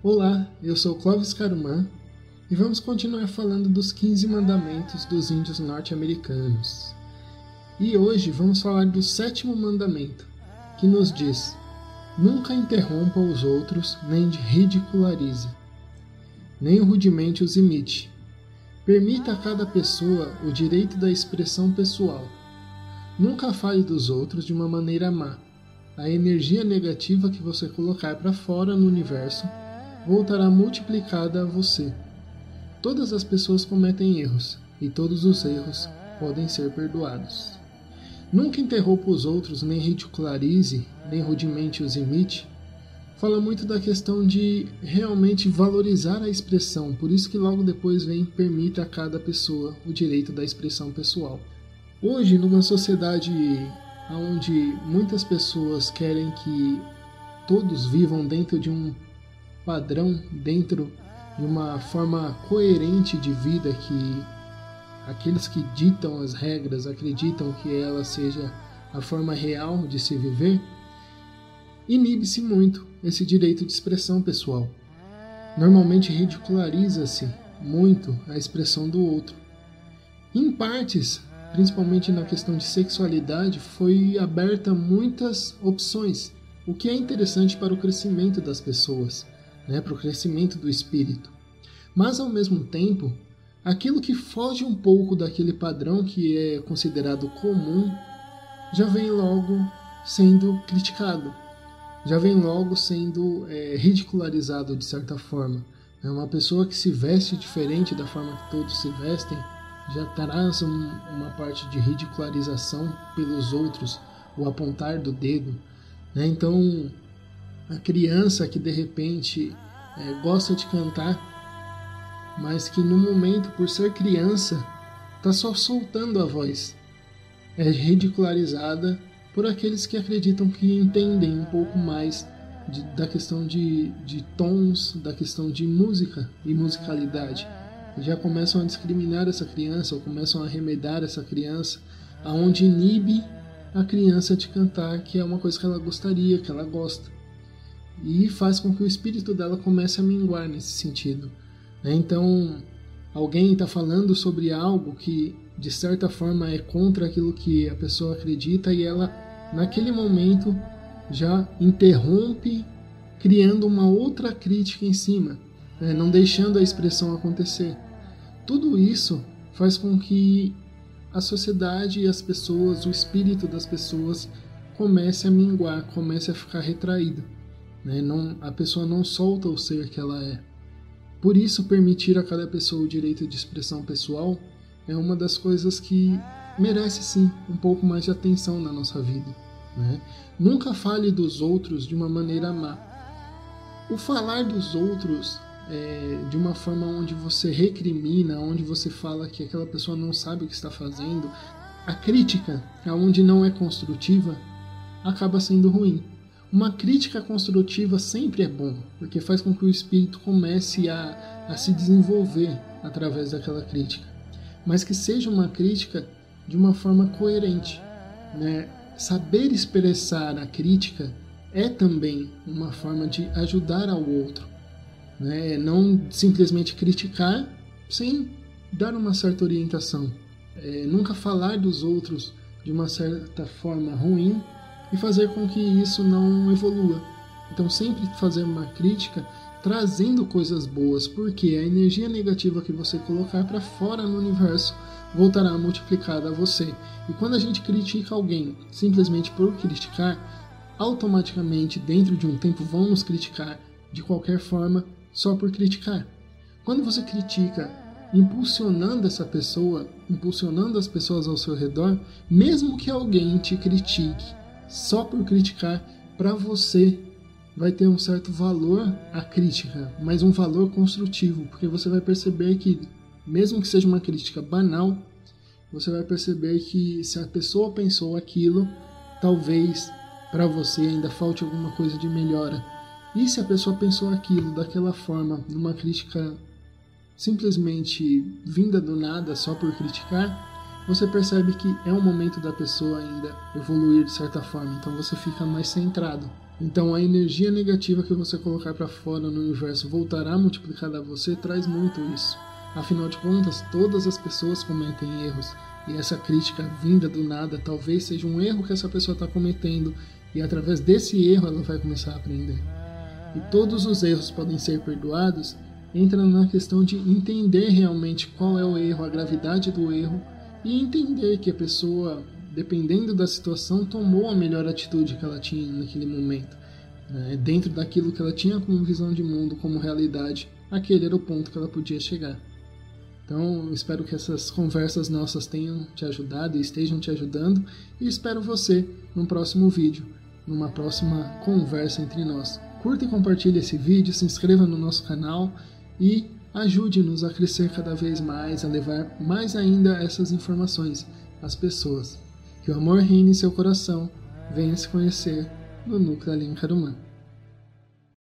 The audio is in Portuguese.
Olá, eu sou Clóvis Carumã e vamos continuar falando dos 15 mandamentos dos índios norte-americanos. E hoje vamos falar do sétimo mandamento, que nos diz: Nunca interrompa os outros, nem ridicularize, nem rudemente os imite. Permita a cada pessoa o direito da expressão pessoal. Nunca fale dos outros de uma maneira má. A energia negativa que você colocar para fora no universo voltará multiplicada a você. Todas as pessoas cometem erros, e todos os erros podem ser perdoados. Nunca interrompa os outros, nem ridicularize, nem rudemente os imite. Fala muito da questão de realmente valorizar a expressão, por isso que logo depois vem permita a cada pessoa o direito da expressão pessoal. Hoje, numa sociedade onde muitas pessoas querem que todos vivam dentro de um padrão, dentro de uma forma coerente de vida que aqueles que ditam as regras acreditam que ela seja a forma real de se viver, inibe-se muito esse direito de expressão pessoal. Normalmente ridiculariza-se muito a expressão do outro. Em partes, principalmente na questão de sexualidade, foi aberta muitas opções, o que é interessante para o crescimento das pessoas né, para o crescimento do espírito. Mas ao mesmo tempo, aquilo que foge um pouco daquele padrão que é considerado comum já vem logo sendo criticado, já vem logo sendo é, ridicularizado de certa forma. É uma pessoa que se veste diferente da forma que todos se vestem já traz um, uma parte de ridicularização pelos outros, o apontar do dedo. Né? Então, a criança que de repente é, gosta de cantar, mas que no momento, por ser criança, está só soltando a voz, é ridicularizada por aqueles que acreditam que entendem um pouco mais de, da questão de, de tons, da questão de música e musicalidade. Já começam a discriminar essa criança ou começam a remedar essa criança, aonde inibe a criança de cantar, que é uma coisa que ela gostaria, que ela gosta e faz com que o espírito dela comece a minguar nesse sentido. Né? Então, alguém está falando sobre algo que de certa forma é contra aquilo que a pessoa acredita e ela, naquele momento, já interrompe, criando uma outra crítica em cima, né? não deixando a expressão acontecer. Tudo isso faz com que a sociedade e as pessoas, o espírito das pessoas, comece a minguar, comece a ficar retraído. Né? Não, a pessoa não solta o ser que ela é. Por isso, permitir a cada pessoa o direito de expressão pessoal é uma das coisas que merece sim um pouco mais de atenção na nossa vida. Né? Nunca fale dos outros de uma maneira má. O falar dos outros é, de uma forma onde você recrimina, onde você fala que aquela pessoa não sabe o que está fazendo, a crítica, aonde não é construtiva, acaba sendo ruim. Uma crítica construtiva sempre é bom, porque faz com que o espírito comece a, a se desenvolver através daquela crítica. Mas que seja uma crítica de uma forma coerente. Né? Saber expressar a crítica é também uma forma de ajudar ao outro. Né? Não simplesmente criticar sem dar uma certa orientação. É, nunca falar dos outros de uma certa forma ruim e fazer com que isso não evolua. Então, sempre fazer uma crítica trazendo coisas boas, porque a energia negativa que você colocar para fora no universo voltará multiplicada a você. E quando a gente critica alguém simplesmente por criticar, automaticamente dentro de um tempo vão nos criticar de qualquer forma só por criticar. Quando você critica impulsionando essa pessoa, impulsionando as pessoas ao seu redor, mesmo que alguém te critique só por criticar, para você vai ter um certo valor a crítica, mas um valor construtivo, porque você vai perceber que, mesmo que seja uma crítica banal, você vai perceber que se a pessoa pensou aquilo, talvez para você ainda falte alguma coisa de melhora. E se a pessoa pensou aquilo daquela forma, numa crítica simplesmente vinda do nada só por criticar, você percebe que é o momento da pessoa ainda evoluir de certa forma, então você fica mais centrado. Então a energia negativa que você colocar para fora no universo voltará multiplicada a você traz muito isso. Afinal de contas, todas as pessoas cometem erros e essa crítica vinda do nada talvez seja um erro que essa pessoa está cometendo e através desse erro ela vai começar a aprender. E todos os erros podem ser perdoados entra na questão de entender realmente qual é o erro, a gravidade do erro e entender que a pessoa, dependendo da situação, tomou a melhor atitude que ela tinha naquele momento. Né? Dentro daquilo que ela tinha como visão de mundo, como realidade, aquele era o ponto que ela podia chegar. Então, espero que essas conversas nossas tenham te ajudado e estejam te ajudando e espero você no próximo vídeo, numa próxima conversa entre nós. Curta e compartilhe esse vídeo, se inscreva no nosso canal e ajude-nos a crescer cada vez mais, a levar mais ainda essas informações às pessoas. Que o amor reine em seu coração, venha se conhecer no Núcleo Alim Karumã.